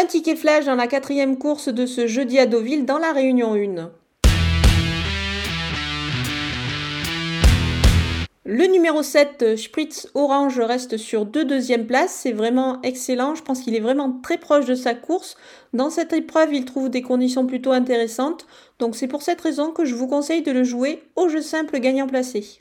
Un ticket flash dans la quatrième course de ce jeudi à Deauville dans la Réunion 1. Le numéro 7, Spritz Orange, reste sur deux deuxièmes places. C'est vraiment excellent. Je pense qu'il est vraiment très proche de sa course. Dans cette épreuve, il trouve des conditions plutôt intéressantes. Donc c'est pour cette raison que je vous conseille de le jouer au jeu simple gagnant placé.